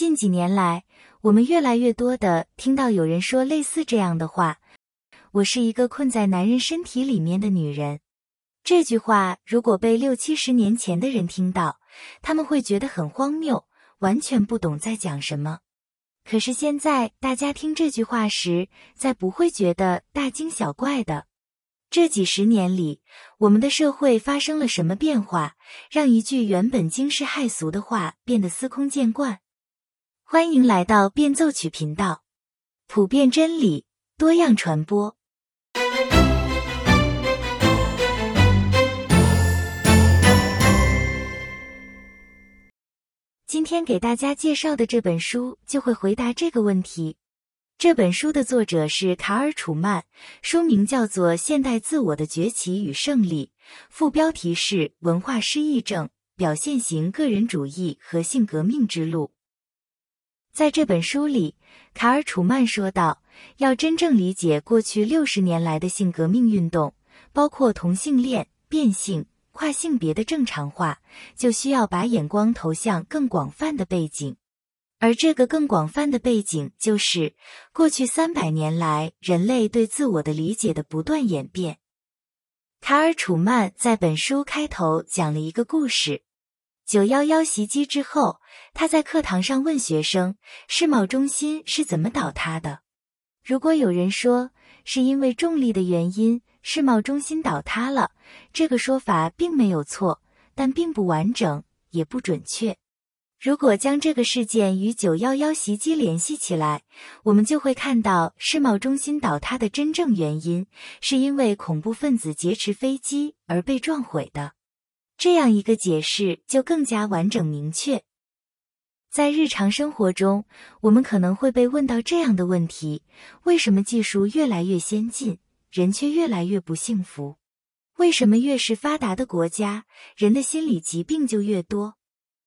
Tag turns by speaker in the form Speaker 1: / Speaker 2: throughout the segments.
Speaker 1: 近几年来，我们越来越多的听到有人说类似这样的话：“我是一个困在男人身体里面的女人。”这句话如果被六七十年前的人听到，他们会觉得很荒谬，完全不懂在讲什么。可是现在，大家听这句话时，再不会觉得大惊小怪的。这几十年里，我们的社会发生了什么变化，让一句原本惊世骇俗的话变得司空见惯？欢迎来到变奏曲频道，普遍真理，多样传播。今天给大家介绍的这本书就会回答这个问题。这本书的作者是卡尔·楚曼，书名叫做《现代自我的崛起与胜利》，副标题是《文化失忆症、表现型个人主义和性革命之路》。在这本书里，卡尔·楚曼说道：“要真正理解过去六十年来的性革命运动，包括同性恋、变性、跨性别的正常化，就需要把眼光投向更广泛的背景。”而这个更广泛的背景，就是过去三百年来人类对自我的理解的不断演变。卡尔·楚曼在本书开头讲了一个故事：九幺幺袭击之后，他在课堂上问学生，世贸中心是怎么倒塌的？如果有人说是因为重力的原因，世贸中心倒塌了，这个说法并没有错，但并不完整，也不准确。如果将这个事件与九幺幺袭击联系起来，我们就会看到世贸中心倒塌的真正原因是因为恐怖分子劫持飞机而被撞毁的。这样一个解释就更加完整明确。在日常生活中，我们可能会被问到这样的问题：为什么技术越来越先进，人却越来越不幸福？为什么越是发达的国家，人的心理疾病就越多？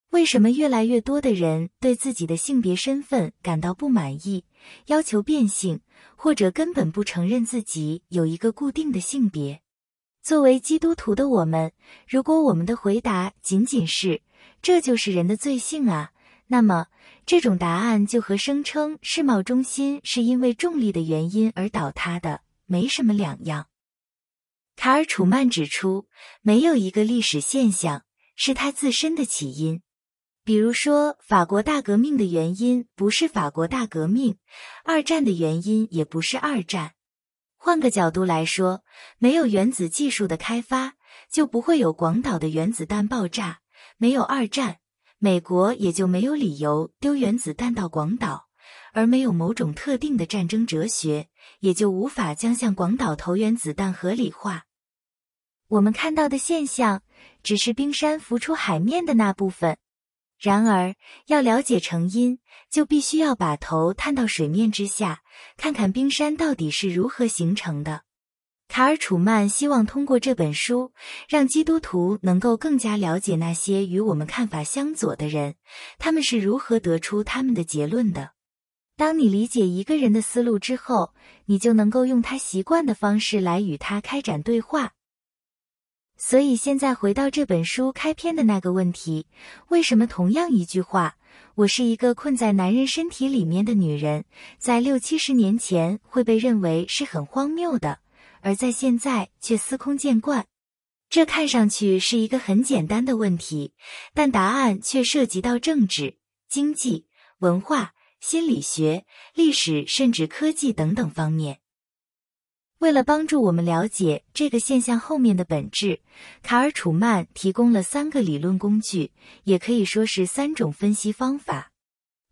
Speaker 1: 为什么越来越多的人对自己的性别身份感到不满意，要求变性，或者根本不承认自己有一个固定的性别？作为基督徒的我们，如果我们的回答仅仅是“这就是人的罪性啊”，那么这种答案就和声称世贸中心是因为重力的原因而倒塌的没什么两样。卡尔·楚曼指出，没有一个历史现象是它自身的起因。比如说，法国大革命的原因不是法国大革命，二战的原因也不是二战。换个角度来说，没有原子技术的开发，就不会有广岛的原子弹爆炸；没有二战，美国也就没有理由丢原子弹到广岛；而没有某种特定的战争哲学，也就无法将向广岛投原子弹合理化。我们看到的现象，只是冰山浮出海面的那部分。然而，要了解成因，就必须要把头探到水面之下，看看冰山到底是如何形成的。卡尔·楚曼希望通过这本书，让基督徒能够更加了解那些与我们看法相左的人，他们是如何得出他们的结论的。当你理解一个人的思路之后，你就能够用他习惯的方式来与他开展对话。所以现在回到这本书开篇的那个问题：为什么同样一句话，我是一个困在男人身体里面的女人，在六七十年前会被认为是很荒谬的，而在现在却司空见惯？这看上去是一个很简单的问题，但答案却涉及到政治、经济、文化、心理学、历史，甚至科技等等方面。为了帮助我们了解这个现象后面的本质，卡尔·楚曼提供了三个理论工具，也可以说是三种分析方法。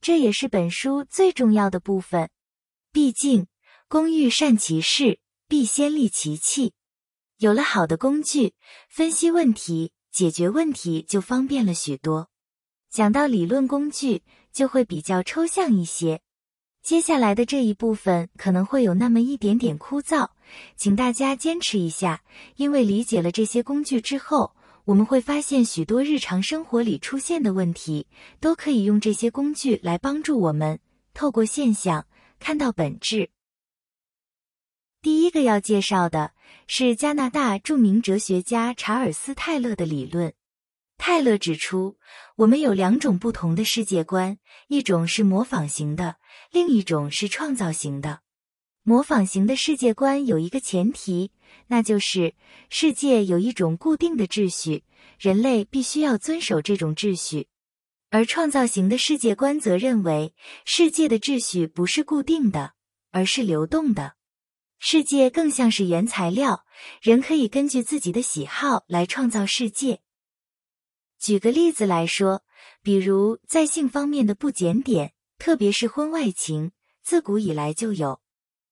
Speaker 1: 这也是本书最重要的部分。毕竟，工欲善其事，必先利其器。有了好的工具，分析问题、解决问题就方便了许多。讲到理论工具，就会比较抽象一些。接下来的这一部分可能会有那么一点点枯燥。请大家坚持一下，因为理解了这些工具之后，我们会发现许多日常生活里出现的问题，都可以用这些工具来帮助我们透过现象看到本质。第一个要介绍的是加拿大著名哲学家查尔斯·泰勒的理论。泰勒指出，我们有两种不同的世界观，一种是模仿型的，另一种是创造型的。模仿型的世界观有一个前提，那就是世界有一种固定的秩序，人类必须要遵守这种秩序；而创造型的世界观则认为，世界的秩序不是固定的，而是流动的。世界更像是原材料，人可以根据自己的喜好来创造世界。举个例子来说，比如在性方面的不检点，特别是婚外情，自古以来就有。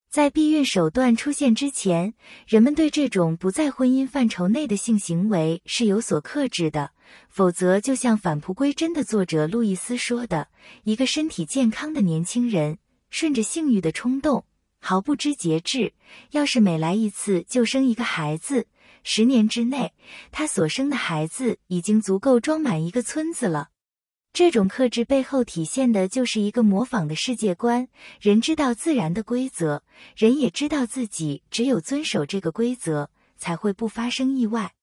Speaker 1: 在避孕手段出现之前，人们对这种不在婚姻范畴内的性行为是有所克制的，否则就像《返璞归真》的作者路易斯说的：“一个身体健康的年轻人，顺着性欲的冲动。”毫不知节制，要是每来一次就生一个孩子，十年之内，他所生的孩子已经足够装满一个村子了。这种克制背后体现的就是一个模仿的世界观。人知道自然的规则，人也知道自己只有遵守这个规则，才会不发生意外。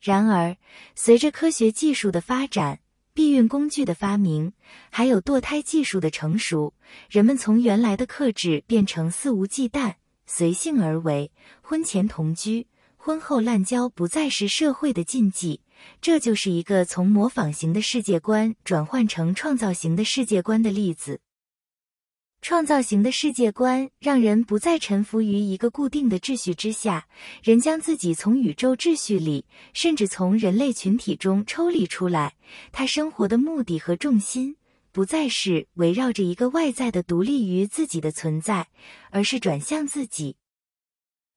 Speaker 1: 然而，随着科学技术的发展，避孕工具的发明，还有堕胎技术的成熟，人们从原来的克制变成肆无忌惮、随性而为。婚前同居、婚后滥交不再是社会的禁忌，这就是一个从模仿型的世界观转换成创造型的世界观的例子。创造型的世界观让人不再臣服于一个固定的秩序之下，人将自己从宇宙秩序里，甚至从人类群体中抽离出来。他生活的目的和重心不再是围绕着一个外在的、独立于自己的存在，而是转向自己。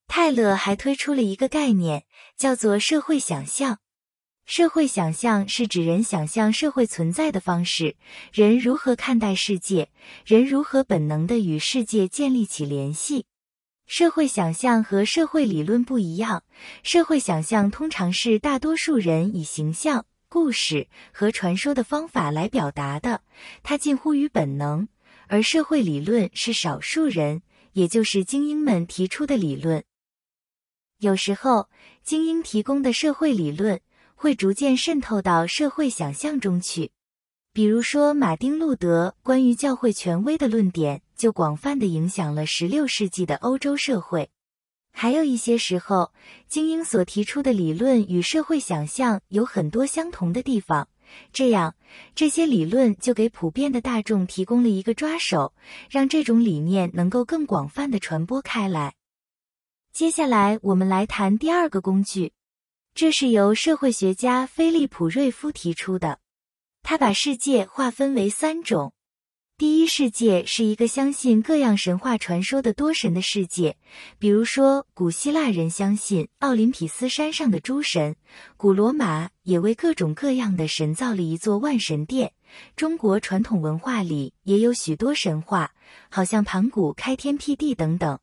Speaker 1: 泰勒还推出了一个概念，叫做社会想象。社会想象是指人想象社会存在的方式，人如何看待世界，人如何本能的与世界建立起联系。社会想象和社会理论不一样，社会想象通常是大多数人以形象、故事和传说的方法来表达的，它近乎于本能；而社会理论是少数人，也就是精英们提出的理论。有时候，精英提供的社会理论。会逐渐渗透到社会想象中去，比如说马丁·路德关于教会权威的论点，就广泛的影响了16世纪的欧洲社会。还有一些时候，精英所提出的理论与社会想象有很多相同的地方，这样这些理论就给普遍的大众提供了一个抓手，让这种理念能够更广泛的传播开来。接下来，我们来谈第二个工具。这是由社会学家菲利普·瑞夫提出的。他把世界划分为三种：第一世界是一个相信各样神话传说的多神的世界，比如说古希腊人相信奥林匹斯山上的诸神，古罗马也为各种各样的神造了一座万神殿。中国传统文化里也有许多神话，好像盘古开天辟地等等。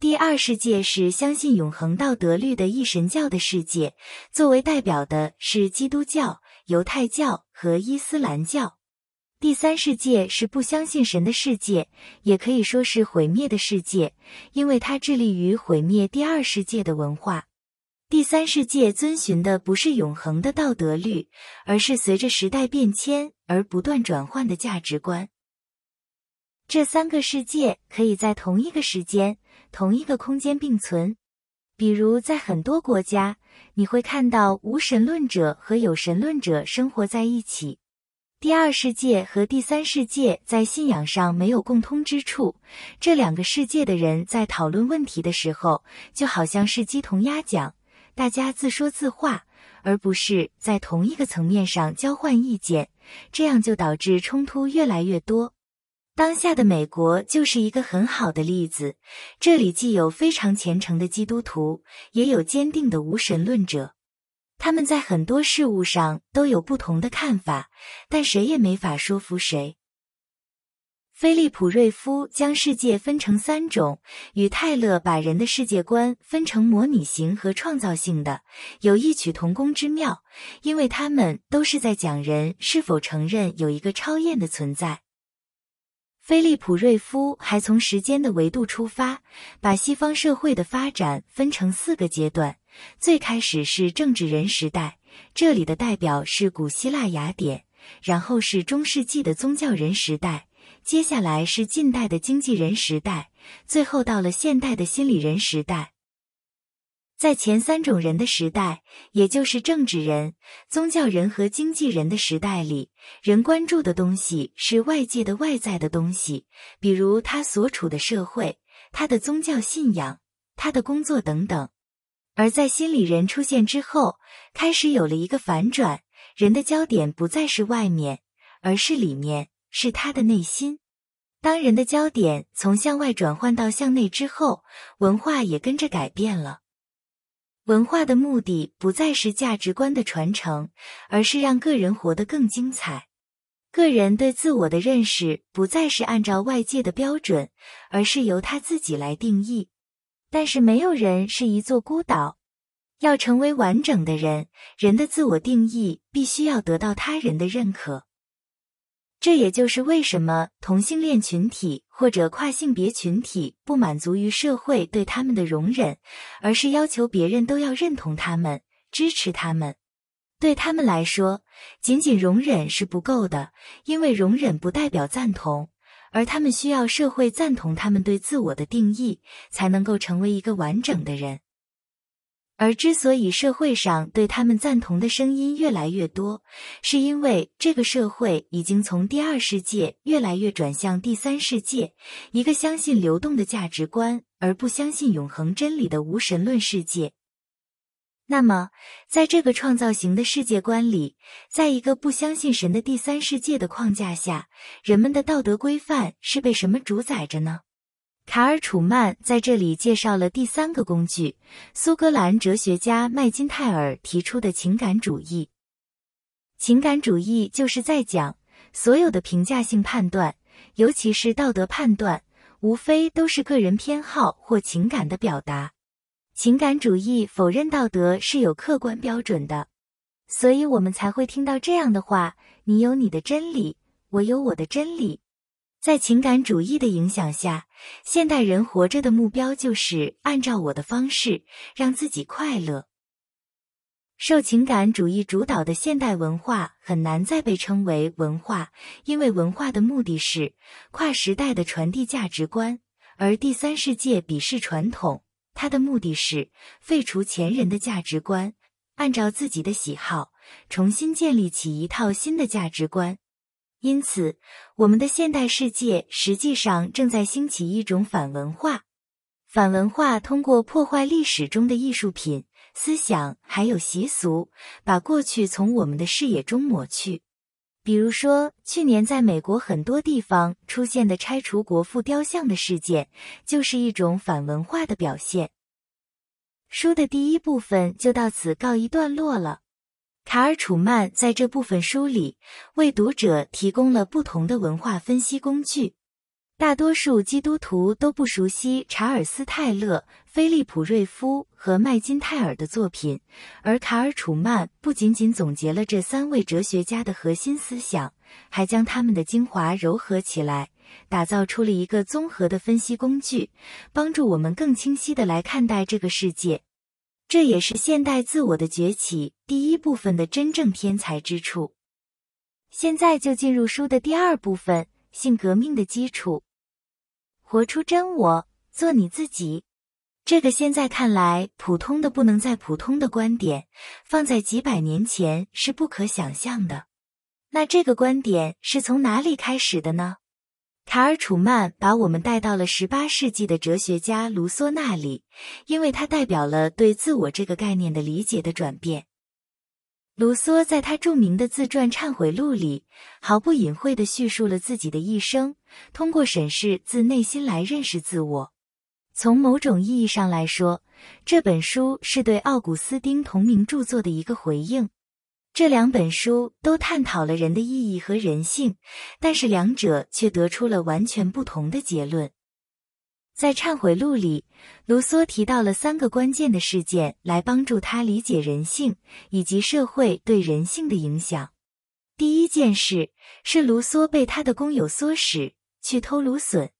Speaker 1: 第二世界是相信永恒道德律的一神教的世界，作为代表的是基督教、犹太教和伊斯兰教。第三世界是不相信神的世界，也可以说是毁灭的世界，因为它致力于毁灭第二世界的文化。第三世界遵循的不是永恒的道德律，而是随着时代变迁而不断转换的价值观。这三个世界可以在同一个时间。同一个空间并存，比如在很多国家，你会看到无神论者和有神论者生活在一起。第二世界和第三世界在信仰上没有共通之处，这两个世界的人在讨论问题的时候，就好像是鸡同鸭讲，大家自说自话，而不是在同一个层面上交换意见，这样就导致冲突越来越多。当下的美国就是一个很好的例子，这里既有非常虔诚的基督徒，也有坚定的无神论者，他们在很多事物上都有不同的看法，但谁也没法说服谁。菲利普·瑞夫将世界分成三种，与泰勒把人的世界观分成模拟型和创造性的，有异曲同工之妙，因为他们都是在讲人是否承认有一个超验的存在。菲利普·瑞夫还从时间的维度出发，把西方社会的发展分成四个阶段：最开始是政治人时代，这里的代表是古希腊雅典，然后是中世纪的宗教人时代，接下来是近代的经纪人时代，最后到了现代的心理人时代。在前三种人的时代，也就是政治人、宗教人和经纪人的时代里，人关注的东西是外界的外在的东西，比如他所处的社会、他的宗教信仰、他的工作等等。而在心理人出现之后，开始有了一个反转，人的焦点不再是外面，而是里面，是他的内心。当人的焦点从向外转换到向内之后，文化也跟着改变了。文化的目的不再是价值观的传承，而是让个人活得更精彩。个人对自我的认识不再是按照外界的标准，而是由他自己来定义。但是没有人是一座孤岛，要成为完整的人，人的自我定义必须要得到他人的认可。这也就是为什么同性恋群体或者跨性别群体不满足于社会对他们的容忍，而是要求别人都要认同他们、支持他们。对他们来说，仅仅容忍是不够的，因为容忍不代表赞同，而他们需要社会赞同他们对自我的定义，才能够成为一个完整的人。而之所以社会上对他们赞同的声音越来越多，是因为这个社会已经从第二世界越来越转向第三世界，一个相信流动的价值观而不相信永恒真理的无神论世界。那么，在这个创造型的世界观里，在一个不相信神的第三世界的框架下，人们的道德规范是被什么主宰着呢？卡尔·楚曼在这里介绍了第三个工具——苏格兰哲学家麦金泰尔提出的情感主义。情感主义就是在讲，所有的评价性判断，尤其是道德判断，无非都是个人偏好或情感的表达。情感主义否认道德是有客观标准的，所以我们才会听到这样的话：“你有你的真理，我有我的真理。”在情感主义的影响下，现代人活着的目标就是按照我的方式让自己快乐。受情感主义主导的现代文化很难再被称为文化，因为文化的目的是跨时代的传递价值观，而第三世界鄙视传统，它的目的是废除前人的价值观，按照自己的喜好重新建立起一套新的价值观。因此，我们的现代世界实际上正在兴起一种反文化。反文化通过破坏历史中的艺术品、思想还有习俗，把过去从我们的视野中抹去。比如说，去年在美国很多地方出现的拆除国父雕像的事件，就是一种反文化的表现。书的第一部分就到此告一段落了。卡尔·楚曼在这部分书里为读者提供了不同的文化分析工具。大多数基督徒都不熟悉查尔斯·泰勒、菲利普·瑞夫和麦金泰尔的作品，而卡尔·楚曼不仅仅总结了这三位哲学家的核心思想，还将他们的精华糅合起来，打造出了一个综合的分析工具，帮助我们更清晰地来看待这个世界。这也是现代自我的崛起第一部分的真正天才之处。现在就进入书的第二部分：性革命的基础。活出真我，做你自己。这个现在看来普通的不能再普通的观点，放在几百年前是不可想象的。那这个观点是从哪里开始的呢？卡尔·楚曼把我们带到了十八世纪的哲学家卢梭那里，因为他代表了对自我这个概念的理解的转变。卢梭在他著名的自传《忏悔录》里，毫不隐晦地叙述了自己的一生，通过审视自内心来认识自我。从某种意义上来说，这本书是对奥古斯丁同名著作的一个回应。这两本书都探讨了人的意义和人性，但是两者却得出了完全不同的结论。在《忏悔录》里，卢梭提到了三个关键的事件，来帮助他理解人性以及社会对人性的影响。第一件事是卢梭被他的工友唆使去偷芦笋。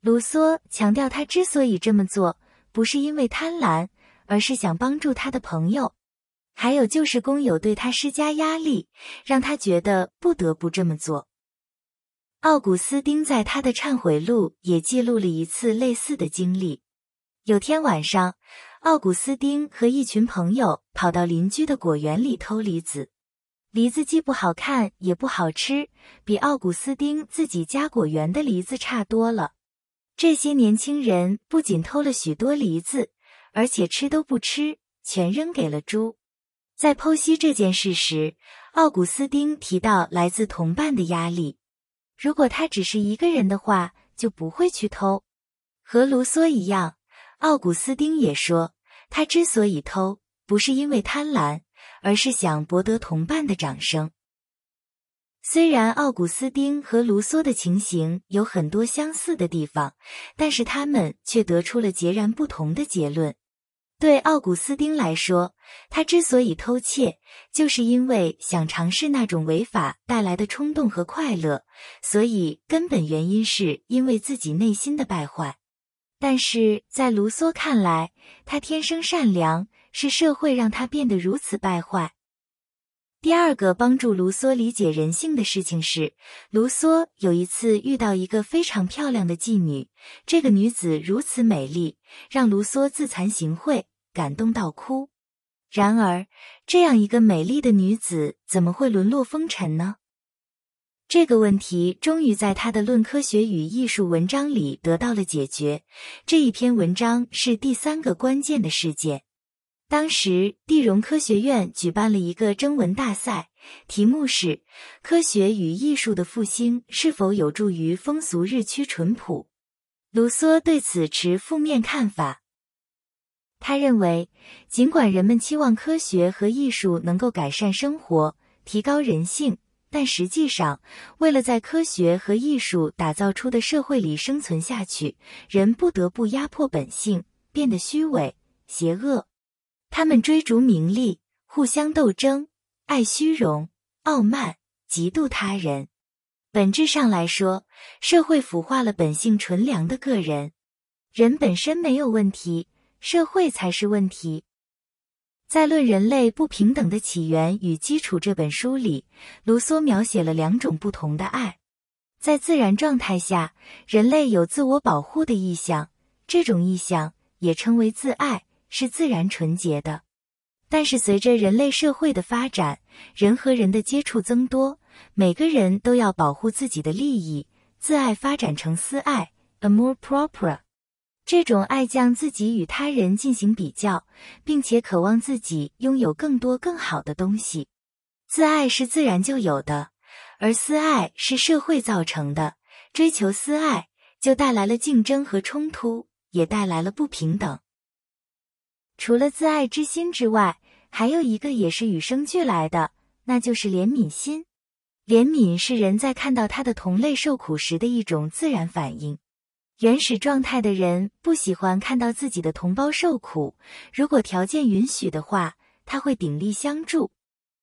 Speaker 1: 卢梭强调，他之所以这么做，不是因为贪婪。而是想帮助他的朋友。还有就是工友对他施加压力，让他觉得不得不这么做。奥古斯丁在他的忏悔录也记录了一次类似的经历。有天晚上，奥古斯丁和一群朋友跑到邻居的果园里偷梨子。梨子既不好看也不好吃，比奥古斯丁自己家果园的梨子差多了。这些年轻人不仅偷了许多梨子，而且吃都不吃，全扔给了猪。在剖析这件事时，奥古斯丁提到来自同伴的压力。如果他只是一个人的话，就不会去偷。和卢梭一样，奥古斯丁也说，他之所以偷，不是因为贪婪，而是想博得同伴的掌声。虽然奥古斯丁和卢梭的情形有很多相似的地方，但是他们却得出了截然不同的结论。对奥古斯丁来说，他之所以偷窃，就是因为想尝试那种违法带来的冲动和快乐，所以根本原因是因为自己内心的败坏。但是在卢梭看来，他天生善良，是社会让他变得如此败坏。第二个帮助卢梭理解人性的事情是，卢梭有一次遇到一个非常漂亮的妓女，这个女子如此美丽，让卢梭自惭形秽，感动到哭。然而，这样一个美丽的女子怎么会沦落风尘呢？这个问题终于在他的《论科学与艺术》文章里得到了解决。这一篇文章是第三个关键的事件。当时，地荣科学院举办了一个征文大赛，题目是“科学与艺术的复兴是否有助于风俗日趋淳朴”。卢梭对此持负面看法。他认为，尽管人们期望科学和艺术能够改善生活、提高人性，但实际上，为了在科学和艺术打造出的社会里生存下去，人不得不压迫本性，变得虚伪、邪恶。他们追逐名利，互相斗争，爱虚荣、傲慢、嫉妒他人。本质上来说，社会腐化了本性纯良的个人。人本身没有问题，社会才是问题。在《论人类不平等的起源与基础》这本书里，卢梭描写了两种不同的爱。在自然状态下，人类有自我保护的意向，这种意向也称为自爱。是自然纯洁的，但是随着人类社会的发展，人和人的接触增多，每个人都要保护自己的利益，自爱发展成私爱 （amour propre）。这种爱将自己与他人进行比较，并且渴望自己拥有更多更好的东西。自爱是自然就有的，而私爱是社会造成的。追求私爱就带来了竞争和冲突，也带来了不平等。除了自爱之心之外，还有一个也是与生俱来的，那就是怜悯心。怜悯是人在看到他的同类受苦时的一种自然反应。原始状态的人不喜欢看到自己的同胞受苦，如果条件允许的话，他会鼎力相助。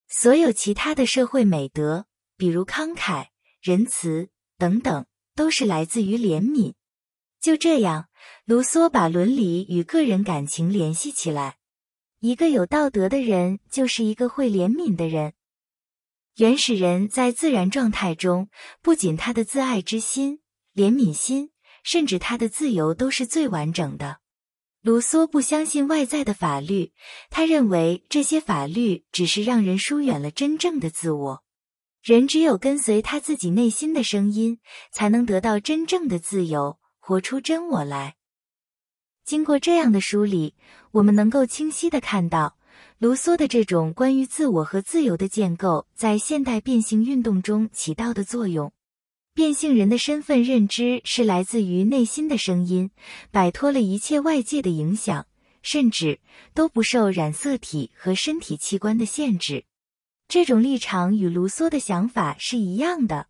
Speaker 1: 所有其他的社会美德，比如慷慨、仁慈等等，都是来自于怜悯。就这样。卢梭把伦理与个人感情联系起来。一个有道德的人，就是一个会怜悯的人。原始人在自然状态中，不仅他的自爱之心、怜悯心，甚至他的自由都是最完整的。卢梭不相信外在的法律，他认为这些法律只是让人疏远了真正的自我。人只有跟随他自己内心的声音，才能得到真正的自由，活出真我来。经过这样的梳理，我们能够清晰的看到，卢梭的这种关于自我和自由的建构，在现代变性运动中起到的作用。变性人的身份认知是来自于内心的声音，摆脱了一切外界的影响，甚至都不受染色体和身体器官的限制。这种立场与卢梭的想法是一样的。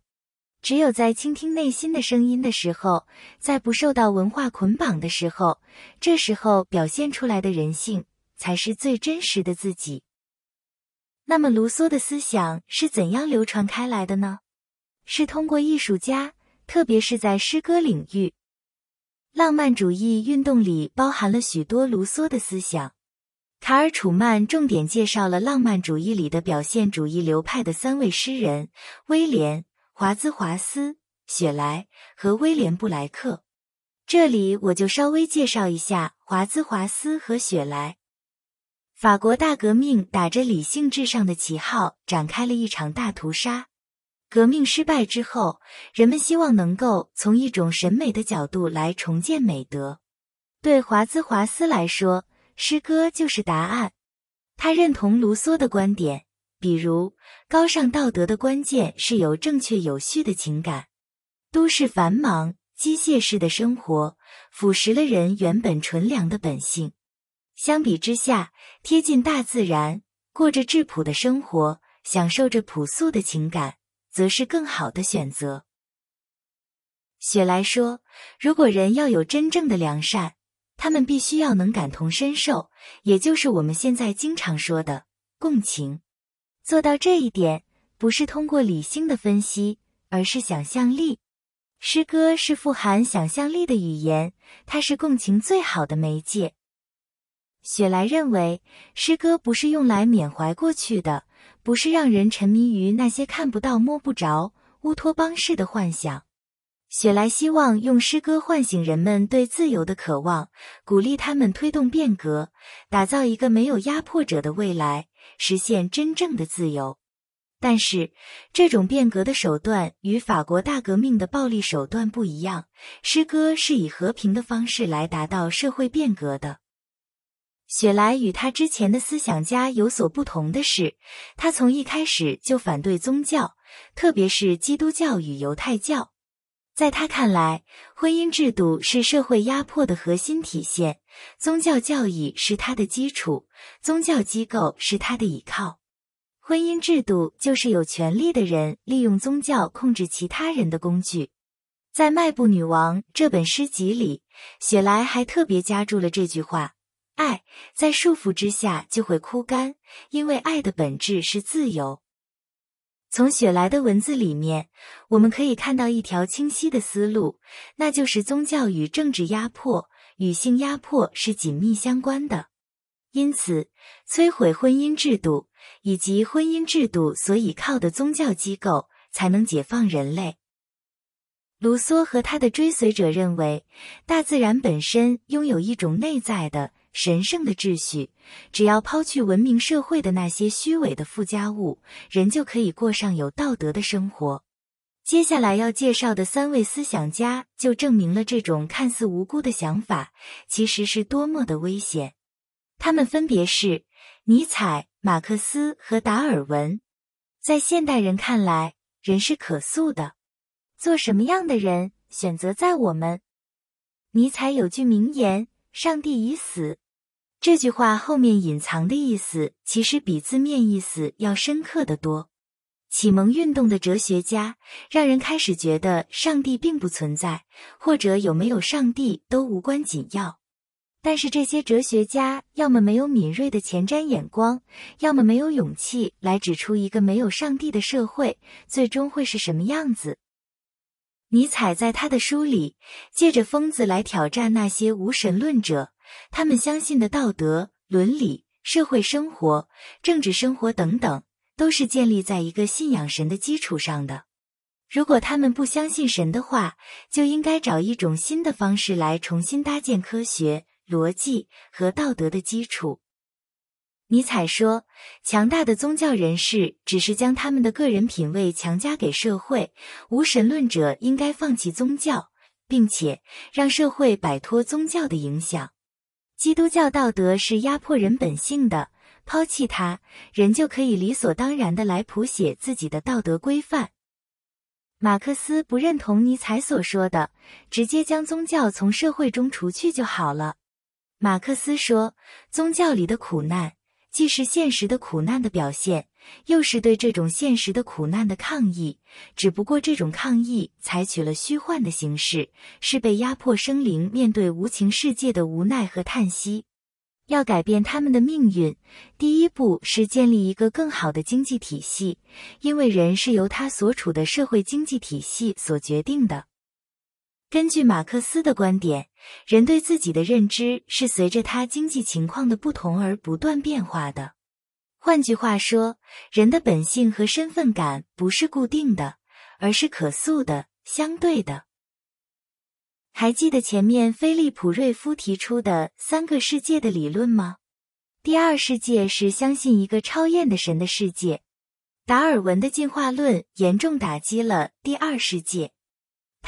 Speaker 1: 只有在倾听内心的声音的时候，在不受到文化捆绑的时候，这时候表现出来的人性才是最真实的自己。那么，卢梭的思想是怎样流传开来的呢？是通过艺术家，特别是在诗歌领域。浪漫主义运动里包含了许多卢梭的思想。卡尔·楚曼重点介绍了浪漫主义里的表现主义流派的三位诗人：威廉·华兹华斯、雪莱和威廉·布莱克。这里我就稍微介绍一下华兹华斯和雪莱。法国大革命打着理性至上的旗号，展开了一场大屠杀。革命失败之后，人们希望能够从一种审美的角度来重建美德。对华兹华斯来说，诗歌就是答案。他认同卢梭的观点，比如高尚道德的关键是有正确有序的情感。都市繁忙、机械式的生活腐蚀了人原本纯良的本性。相比之下，贴近大自然，过着质朴的生活，享受着朴素的情感，则是更好的选择。雪莱说：“如果人要有真正的良善。”他们必须要能感同身受，也就是我们现在经常说的共情。做到这一点，不是通过理性的分析，而是想象力。诗歌是富含想象力的语言，它是共情最好的媒介。雪莱认为，诗歌不是用来缅怀过去的，不是让人沉迷于那些看不到、摸不着、乌托邦式的幻想。雪莱希望用诗歌唤醒人们对自由的渴望，鼓励他们推动变革，打造一个没有压迫者的未来，实现真正的自由。但是，这种变革的手段与法国大革命的暴力手段不一样。诗歌是以和平的方式来达到社会变革的。雪莱与他之前的思想家有所不同的是，他从一开始就反对宗教，特别是基督教与犹太教。在他看来，婚姻制度是社会压迫的核心体现，宗教教义是它的基础，宗教机构是它的依靠。婚姻制度就是有权利的人利用宗教控制其他人的工具。在《迈步女王》这本诗集里，雪莱还特别加注了这句话：“爱在束缚之下就会枯干，因为爱的本质是自由。”从雪莱的文字里面，我们可以看到一条清晰的思路，那就是宗教与政治压迫、与性压迫是紧密相关的。因此，摧毁婚姻制度以及婚姻制度所依靠的宗教机构，才能解放人类。卢梭和他的追随者认为，大自然本身拥有一种内在的。神圣的秩序，只要抛去文明社会的那些虚伪的附加物，人就可以过上有道德的生活。接下来要介绍的三位思想家，就证明了这种看似无辜的想法，其实是多么的危险。他们分别是尼采、马克思和达尔文。在现代人看来，人是可塑的，做什么样的人，选择在我们。尼采有句名言：“上帝已死。”这句话后面隐藏的意思，其实比字面意思要深刻的多。启蒙运动的哲学家让人开始觉得上帝并不存在，或者有没有上帝都无关紧要。但是这些哲学家要么没有敏锐的前瞻眼光，要么没有勇气来指出一个没有上帝的社会最终会是什么样子。尼采在他的书里借着疯子来挑战那些无神论者。他们相信的道德、伦理、社会生活、政治生活等等，都是建立在一个信仰神的基础上的。如果他们不相信神的话，就应该找一种新的方式来重新搭建科学、逻辑和道德的基础。尼采说：“强大的宗教人士只是将他们的个人品味强加给社会，无神论者应该放弃宗教，并且让社会摆脱宗教的影响。”基督教道德是压迫人本性的，抛弃它，人就可以理所当然的来谱写自己的道德规范。马克思不认同尼采所说的，直接将宗教从社会中除去就好了。马克思说，宗教里的苦难。既是现实的苦难的表现，又是对这种现实的苦难的抗议。只不过这种抗议采取了虚幻的形式，是被压迫生灵面对无情世界的无奈和叹息。要改变他们的命运，第一步是建立一个更好的经济体系，因为人是由他所处的社会经济体系所决定的。根据马克思的观点，人对自己的认知是随着他经济情况的不同而不断变化的。换句话说，人的本性和身份感不是固定的，而是可塑的、相对的。还记得前面菲利普·瑞夫提出的三个世界的理论吗？第二世界是相信一个超验的神的世界。达尔文的进化论严重打击了第二世界。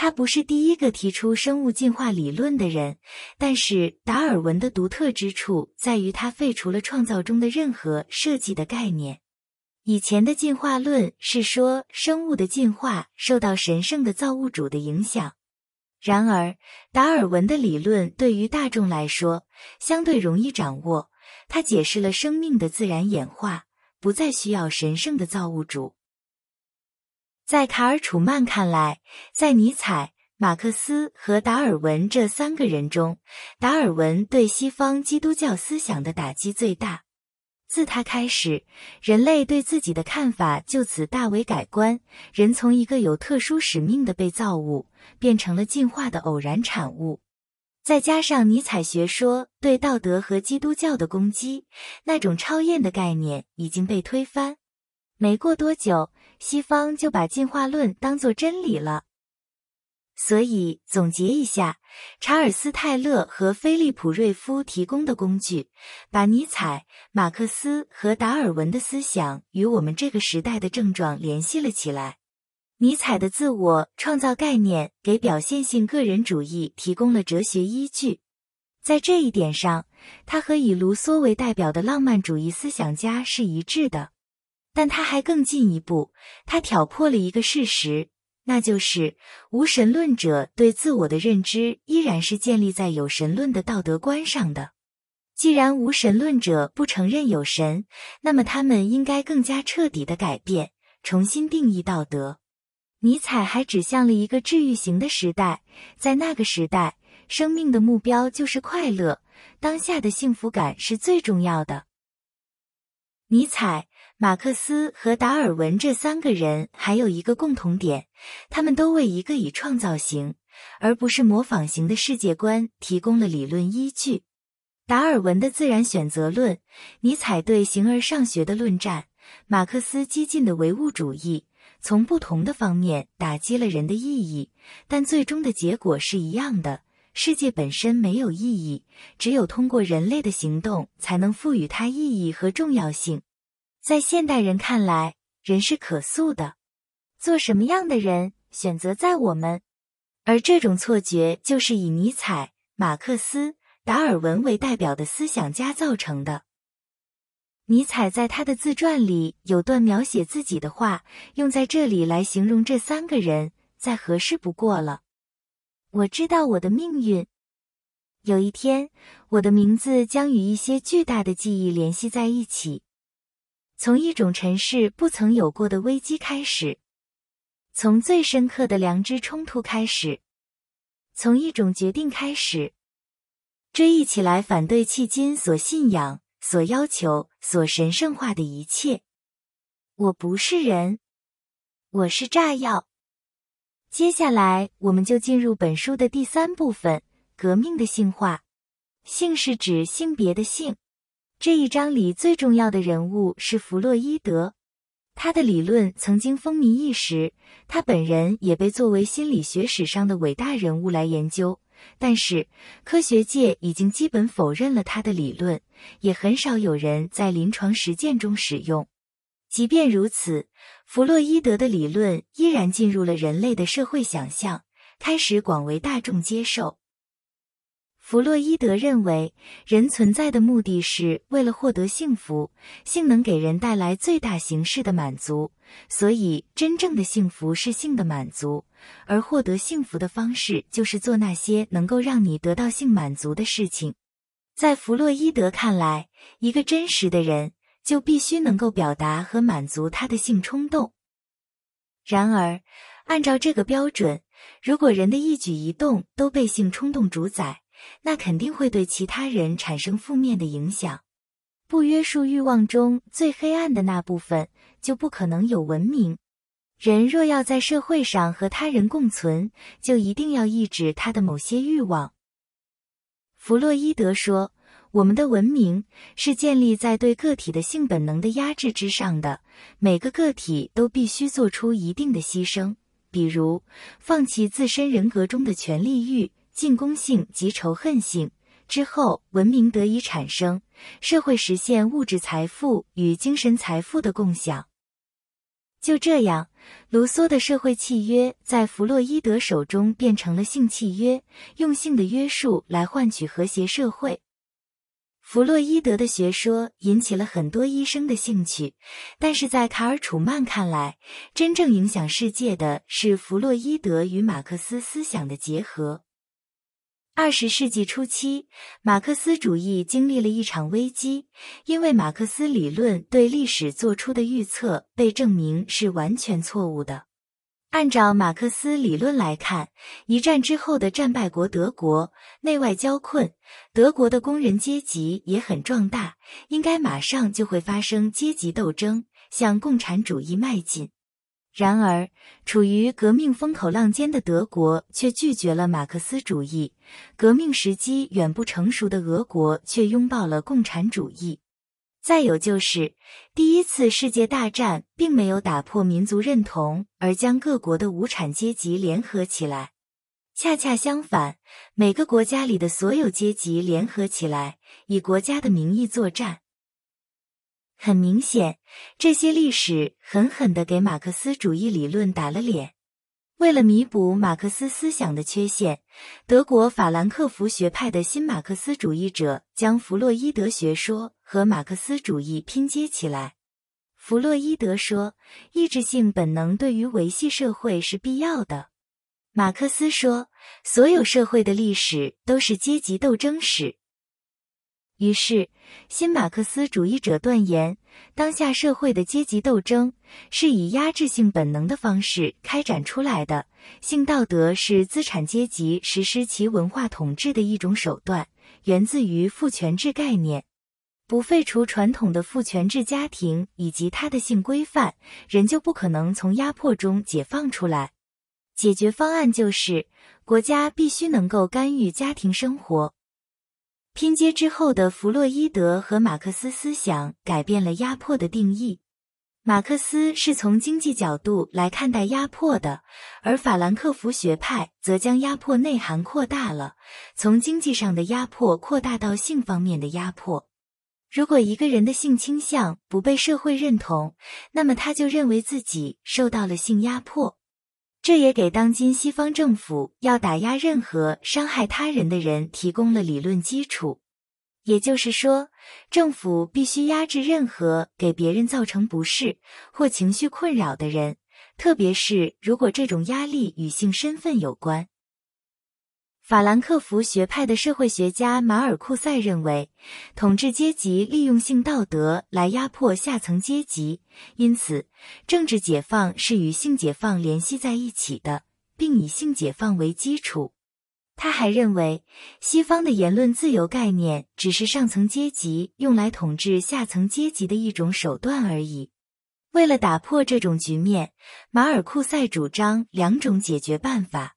Speaker 1: 他不是第一个提出生物进化理论的人，但是达尔文的独特之处在于他废除了创造中的任何设计的概念。以前的进化论是说生物的进化受到神圣的造物主的影响，然而达尔文的理论对于大众来说相对容易掌握。他解释了生命的自然演化，不再需要神圣的造物主。在卡尔·楚曼看来，在尼采、马克思和达尔文这三个人中，达尔文对西方基督教思想的打击最大。自他开始，人类对自己的看法就此大为改观。人从一个有特殊使命的被造物，变成了进化的偶然产物。再加上尼采学说对道德和基督教的攻击，那种超验的概念已经被推翻。没过多久。西方就把进化论当作真理了。所以总结一下，查尔斯·泰勒和菲利普·瑞夫提供的工具，把尼采、马克思和达尔文的思想与我们这个时代的症状联系了起来。尼采的自我创造概念给表现性个人主义提供了哲学依据，在这一点上，他和以卢梭为代表的浪漫主义思想家是一致的。但他还更进一步，他挑破了一个事实，那就是无神论者对自我的认知依然是建立在有神论的道德观上的。既然无神论者不承认有神，那么他们应该更加彻底的改变，重新定义道德。尼采还指向了一个治愈型的时代，在那个时代，生命的目标就是快乐，当下的幸福感是最重要的。尼采。马克思和达尔文这三个人还有一个共同点，他们都为一个以创造型而不是模仿型的世界观提供了理论依据。达尔文的自然选择论，尼采对形而上学的论战，马克思激进的唯物主义，从不同的方面打击了人的意义，但最终的结果是一样的：世界本身没有意义，只有通过人类的行动才能赋予它意义和重要性。在现代人看来，人是可塑的，做什么样的人，选择在我们。而这种错觉，就是以尼采、马克思、达尔文为代表的思想家造成的。尼采在他的自传里有段描写自己的话，用在这里来形容这三个人，再合适不过了。我知道我的命运，有一天，我的名字将与一些巨大的记忆联系在一起。从一种尘世不曾有过的危机开始，从最深刻的良知冲突开始，从一种决定开始，追忆起来反对迄今所信仰、所要求、所神圣化的一切。我不是人，我是炸药。接下来，我们就进入本书的第三部分：革命的性化。性是指性别的性。这一章里最重要的人物是弗洛伊德，他的理论曾经风靡一时，他本人也被作为心理学史上的伟大人物来研究。但是科学界已经基本否认了他的理论，也很少有人在临床实践中使用。即便如此，弗洛伊德的理论依然进入了人类的社会想象，开始广为大众接受。弗洛伊德认为，人存在的目的是为了获得幸福，性能给人带来最大形式的满足，所以真正的幸福是性的满足，而获得幸福的方式就是做那些能够让你得到性满足的事情。在弗洛伊德看来，一个真实的人就必须能够表达和满足他的性冲动。然而，按照这个标准，如果人的一举一动都被性冲动主宰，那肯定会对其他人产生负面的影响。不约束欲望中最黑暗的那部分，就不可能有文明。人若要在社会上和他人共存，就一定要抑制他的某些欲望。弗洛伊德说：“我们的文明是建立在对个体的性本能的压制之上的，每个个体都必须做出一定的牺牲，比如放弃自身人格中的权利欲、进攻性及仇恨性。之后，文明得以产生，社会实现物质财富与精神财富的共享。”就这样，卢梭的社会契约在弗洛伊德手中变成了性契约，用性的约束来换取和谐社会。弗洛伊德的学说引起了很多医生的兴趣，但是在卡尔·楚曼看来，真正影响世界的是弗洛伊德与马克思思想的结合。二十世纪初期，马克思主义经历了一场危机，因为马克思理论对历史做出的预测被证明是完全错误的。按照马克思理论来看，一战之后的战败国德国内外交困，德国的工人阶级也很壮大，应该马上就会发生阶级斗争，向共产主义迈进。然而，处于革命风口浪尖的德国却拒绝了马克思主义，革命时机远不成熟的俄国却拥抱了共产主义。再有就是，第一次世界大战并没有打破民族认同，而将各国的无产阶级联合起来。恰恰相反，每个国家里的所有阶级联合起来，以国家的名义作战。很明显，这些历史狠狠地给马克思主义理论打了脸。为了弥补马克思思想的缺陷，德国法兰克福学派的新马克思主义者将弗洛伊德学说和马克思主义拼接起来。弗洛伊德说，意志性本能对于维系社会是必要的。马克思说，所有社会的历史都是阶级斗争史。于是，新马克思主义者断言，当下社会的阶级斗争是以压制性本能的方式开展出来的。性道德是资产阶级实施其文化统治的一种手段，源自于父权制概念。不废除传统的父权制家庭以及它的性规范，人就不可能从压迫中解放出来。解决方案就是，国家必须能够干预家庭生活。拼接之后的弗洛伊德和马克思思想改变了压迫的定义。马克思是从经济角度来看待压迫的，而法兰克福学派则将压迫内涵扩大了，从经济上的压迫扩大到性方面的压迫。如果一个人的性倾向不被社会认同，那么他就认为自己受到了性压迫。这也给当今西方政府要打压任何伤害他人的人提供了理论基础。也就是说，政府必须压制任何给别人造成不适或情绪困扰的人，特别是如果这种压力与性身份有关。法兰克福学派的社会学家马尔库塞认为，统治阶级利用性道德来压迫下层阶级，因此政治解放是与性解放联系在一起的，并以性解放为基础。他还认为，西方的言论自由概念只是上层阶级用来统治下层阶级的一种手段而已。为了打破这种局面，马尔库塞主张两种解决办法：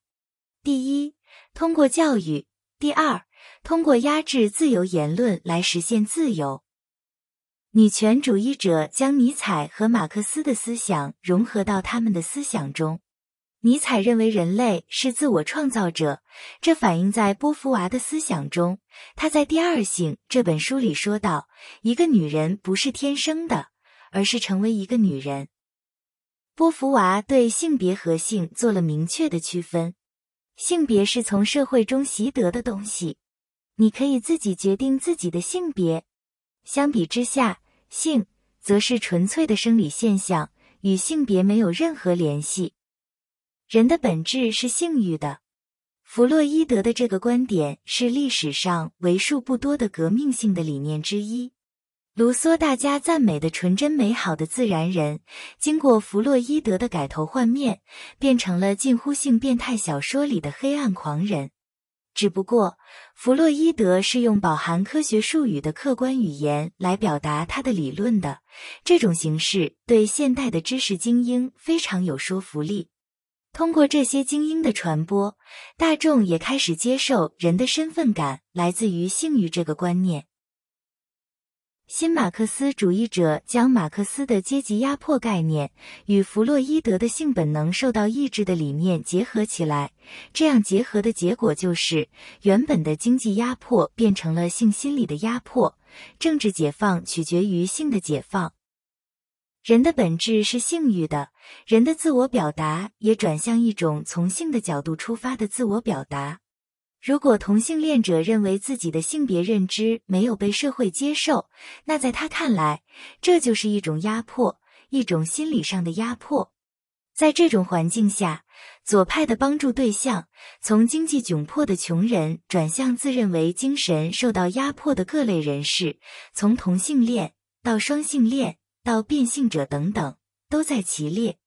Speaker 1: 第一，通过教育；第二，通过压制自由言论来实现自由。女权主义者将尼采和马克思的思想融合到他们的思想中。尼采认为人类是自我创造者，这反映在波伏娃的思想中。他在《第二性》这本书里说道：“一个女人不是天生的，而是成为一个女人。”波伏娃对性别和性做了明确的区分。性别是从社会中习得的东西，你可以自己决定自己的性别。相比之下，性则是纯粹的生理现象，与性别没有任何联系。人的本质是性欲的。弗洛伊德的这个观点是历史上为数不多的革命性的理念之一。卢梭大家赞美的纯真美好的自然人，经过弗洛伊德的改头换面，变成了近乎性变态小说里的黑暗狂人。只不过，弗洛伊德是用饱含科学术语的客观语言来表达他的理论的，这种形式对现代的知识精英非常有说服力。通过这些精英的传播，大众也开始接受人的身份感来自于性欲这个观念。新马克思主义者将马克思的阶级压迫概念与弗洛伊德的性本能受到抑制的理念结合起来，这样结合的结果就是，原本的经济压迫变成了性心理的压迫，政治解放取决于性的解放。人的本质是性欲的，人的自我表达也转向一种从性的角度出发的自我表达。如果同性恋者认为自己的性别认知没有被社会接受，那在他看来，这就是一种压迫，一种心理上的压迫。在这种环境下，左派的帮助对象从经济窘迫的穷人转向自认为精神受到压迫的各类人士，从同性恋到双性恋到变性者等等，都在其列。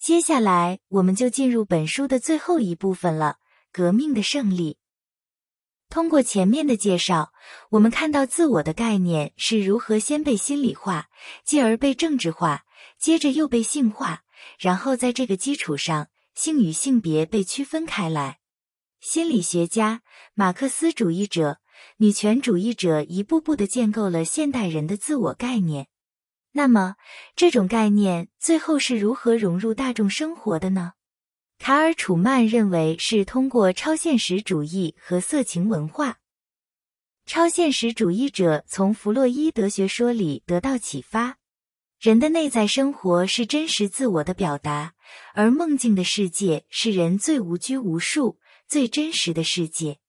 Speaker 1: 接下来，我们就进入本书的最后一部分了。革命的胜利。通过前面的介绍，我们看到自我的概念是如何先被心理化，继而被政治化，接着又被性化，然后在这个基础上，性与性别被区分开来。心理学家、马克思主义者、女权主义者一步步的建构了现代人的自我概念。那么，这种概念最后是如何融入大众生活的呢？卡尔·楚曼认为是通过超现实主义和色情文化。超现实主义者从弗洛伊德学说里得到启发，人的内在生活是真实自我的表达，而梦境的世界是人最无拘无束、最真实的世界。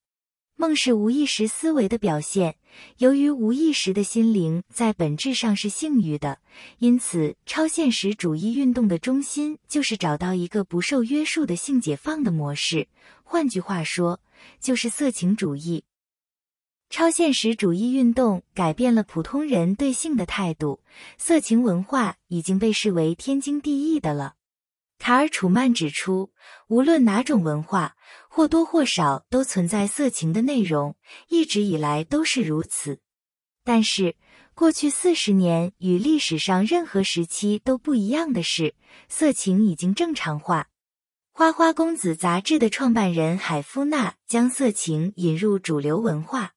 Speaker 1: 梦是无意识思维的表现。由于无意识的心灵在本质上是性欲的，因此超现实主义运动的中心就是找到一个不受约束的性解放的模式。换句话说，就是色情主义。超现实主义运动改变了普通人对性的态度，色情文化已经被视为天经地义的了。卡尔·楚曼指出，无论哪种文化，或多或少都存在色情的内容，一直以来都是如此。但是，过去四十年与历史上任何时期都不一样的是，色情已经正常化。《花花公子》杂志的创办人海夫纳将色情引入主流文化。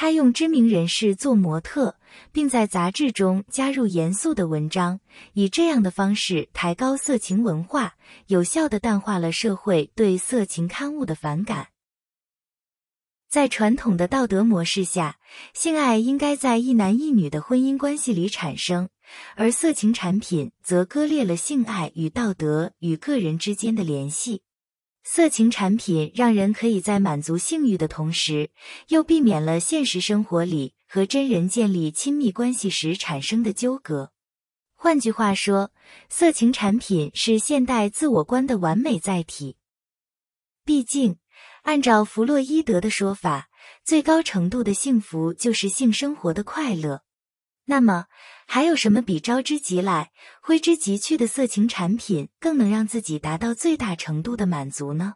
Speaker 1: 他用知名人士做模特，并在杂志中加入严肃的文章，以这样的方式抬高色情文化，有效的淡化了社会对色情刊物的反感。在传统的道德模式下，性爱应该在一男一女的婚姻关系里产生，而色情产品则割裂了性爱与道德与个人之间的联系。色情产品让人可以在满足性欲的同时，又避免了现实生活里和真人建立亲密关系时产生的纠葛。换句话说，色情产品是现代自我观的完美载体。毕竟，按照弗洛伊德的说法，最高程度的幸福就是性生活的快乐。那么，还有什么比招之即来、挥之即去的色情产品更能让自己达到最大程度的满足呢？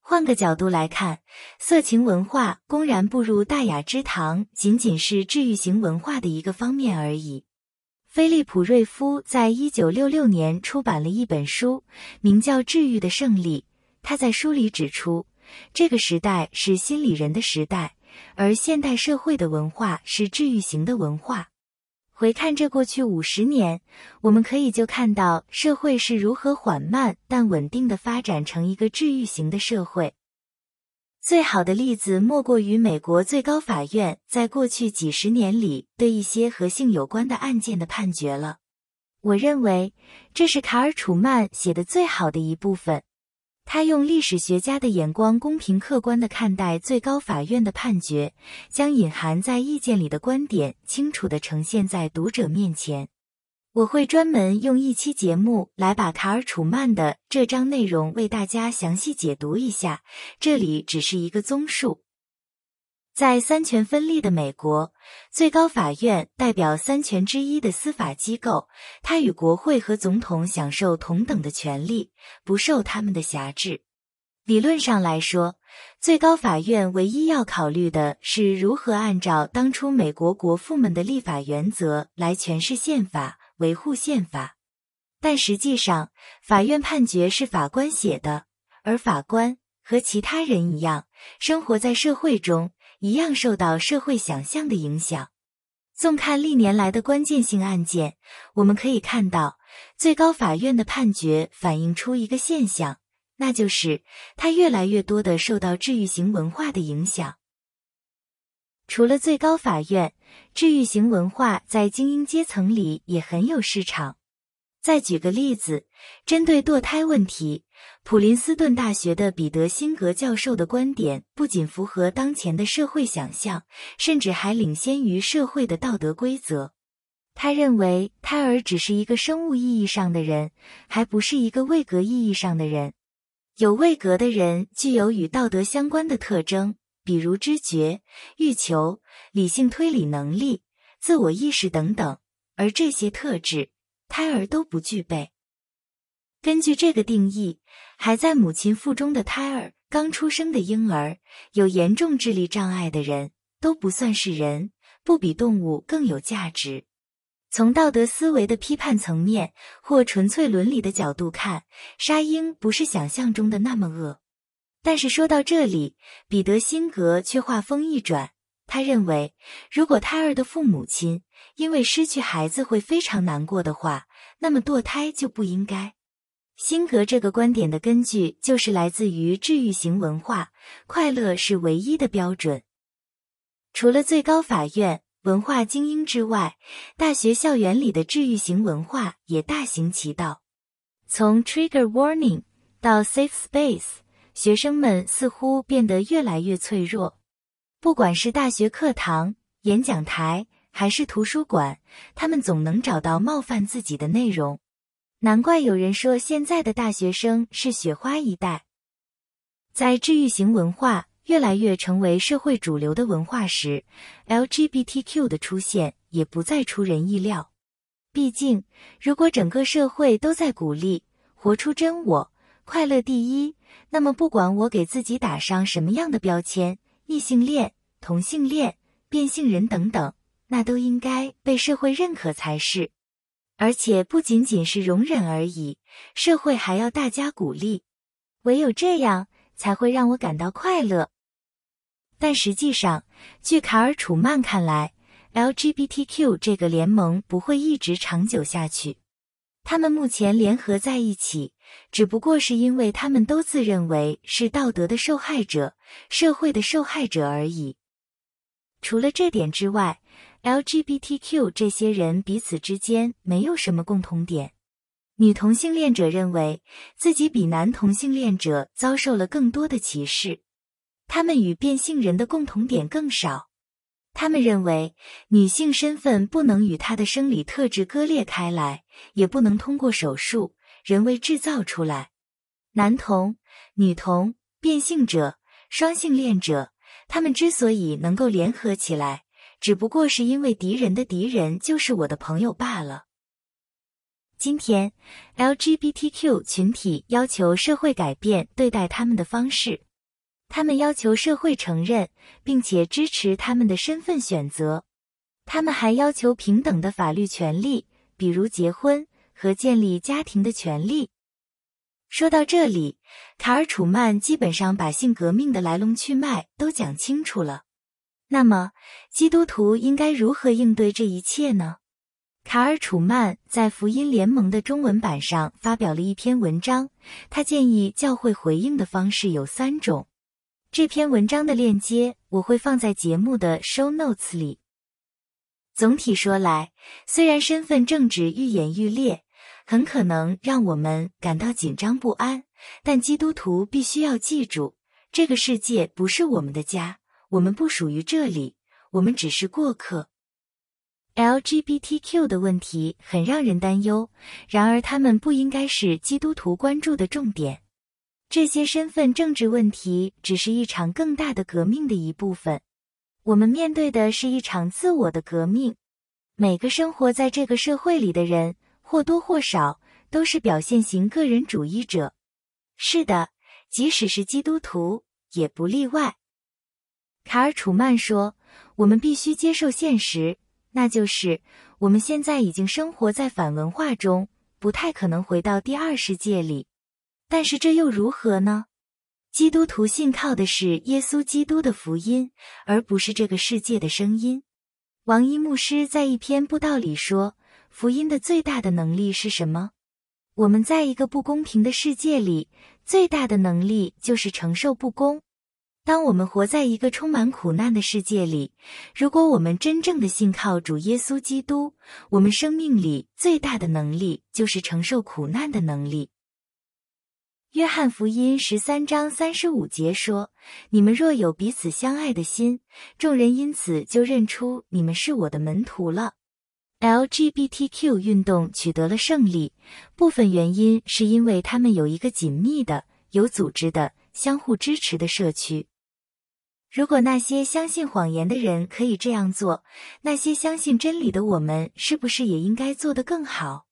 Speaker 1: 换个角度来看，色情文化公然步入大雅之堂，仅仅是治愈型文化的一个方面而已。菲利普·瑞夫在一九六六年出版了一本书，名叫《治愈的胜利》。他在书里指出，这个时代是心理人的时代。而现代社会的文化是治愈型的文化。回看这过去五十年，我们可以就看到社会是如何缓慢但稳定的发展成一个治愈型的社会。最好的例子莫过于美国最高法院在过去几十年里对一些和性有关的案件的判决了。我认为这是卡尔·楚曼写的最好的一部分。他用历史学家的眼光，公平客观地看待最高法院的判决，将隐含在意见里的观点清楚地呈现在读者面前。我会专门用一期节目来把卡尔·楚曼的这章内容为大家详细解读一下，这里只是一个综述。在三权分立的美国，最高法院代表三权之一的司法机构，它与国会和总统享受同等的权利，不受他们的辖制。理论上来说，最高法院唯一要考虑的是如何按照当初美国国父们的立法原则来诠释宪法、维护宪法。但实际上，法院判决是法官写的，而法官和其他人一样，生活在社会中，一样受到社会想象的影响。纵看历年来的关键性案件，我们可以看到，最高法院的判决反映出一个现象。那就是它越来越多的受到治愈型文化的影响。除了最高法院，治愈型文化在精英阶层里也很有市场。再举个例子，针对堕胎问题，普林斯顿大学的彼得辛格教授的观点不仅符合当前的社会想象，甚至还领先于社会的道德规则。他认为，胎儿只是一个生物意义上的人，还不是一个位格意义上的人。有位格的人具有与道德相关的特征，比如知觉、欲求、理性推理能力、自我意识等等，而这些特质胎儿都不具备。根据这个定义，还在母亲腹中的胎儿、刚出生的婴儿、有严重智力障碍的人都不算是人，不比动物更有价值。从道德思维的批判层面或纯粹伦理的角度看，沙鹰不是想象中的那么恶。但是说到这里，彼得辛格却话锋一转，他认为，如果胎儿的父母亲因为失去孩子会非常难过的话，那么堕胎就不应该。辛格这个观点的根据就是来自于治愈型文化，快乐是唯一的标准。除了最高法院。文化精英之外，大学校园里的治愈型文化也大行其道。从 Trigger Warning 到 Safe Space，学生们似乎变得越来越脆弱。不管是大学课堂、演讲台，还是图书馆，他们总能找到冒犯自己的内容。难怪有人说现在的大学生是雪花一代。在治愈型文化。越来越成为社会主流的文化时，LGBTQ 的出现也不再出人意料。毕竟，如果整个社会都在鼓励活出真我、快乐第一，那么不管我给自己打上什么样的标签——异性恋、同性恋、变性人等等，那都应该被社会认可才是。而且，不仅仅是容忍而已，社会还要大家鼓励。唯有这样，才会让我感到快乐。但实际上，据卡尔·楚曼看来，LGBTQ 这个联盟不会一直长久下去。他们目前联合在一起，只不过是因为他们都自认为是道德的受害者、社会的受害者而已。除了这点之外，LGBTQ 这些人彼此之间没有什么共同点。女同性恋者认为自己比男同性恋者遭受了更多的歧视。他们与变性人的共同点更少。他们认为女性身份不能与她的生理特质割裂开来，也不能通过手术人为制造出来。男同、女同、变性者、双性恋者，他们之所以能够联合起来，只不过是因为敌人的敌人就是我的朋友罢了。今天，LGBTQ 群体要求社会改变对待他们的方式。他们要求社会承认并且支持他们的身份选择，他们还要求平等的法律权利，比如结婚和建立家庭的权利。说到这里，卡尔·楚曼基本上把性革命的来龙去脉都讲清楚了。那么，基督徒应该如何应对这一切呢？卡尔·楚曼在福音联盟的中文版上发表了一篇文章，他建议教会回应的方式有三种。这篇文章的链接我会放在节目的 show notes 里。总体说来，虽然身份政治愈演愈烈，很可能让我们感到紧张不安，但基督徒必须要记住，这个世界不是我们的家，我们不属于这里，我们只是过客。LGBTQ 的问题很让人担忧，然而他们不应该是基督徒关注的重点。这些身份政治问题只是一场更大的革命的一部分。我们面对的是一场自我的革命。每个生活在这个社会里的人，或多或少都是表现型个人主义者。是的，即使是基督徒也不例外。卡尔·楚曼说：“我们必须接受现实，那就是我们现在已经生活在反文化中，不太可能回到第二世界里。但是这又如何呢？基督徒信靠的是耶稣基督的福音，而不是这个世界的声音。”王一牧师在一篇布道里说：“福音的最大的能力是什么？我们在一个不公平的世界里，最大的能力就是承受不公。”当我们活在一个充满苦难的世界里，如果我们真正的信靠主耶稣基督，我们生命里最大的能力就是承受苦难的能力。约翰福音十三章三十五节说：“你们若有彼此相爱的心，众人因此就认出你们是我的门徒了。” LGBTQ 运动取得了胜利，部分原因是因为他们有一个紧密的、有组织的、相互支持的社区。如果那些相信谎言的人可以这样做，那些相信真理的我们是不是也应该做得更好？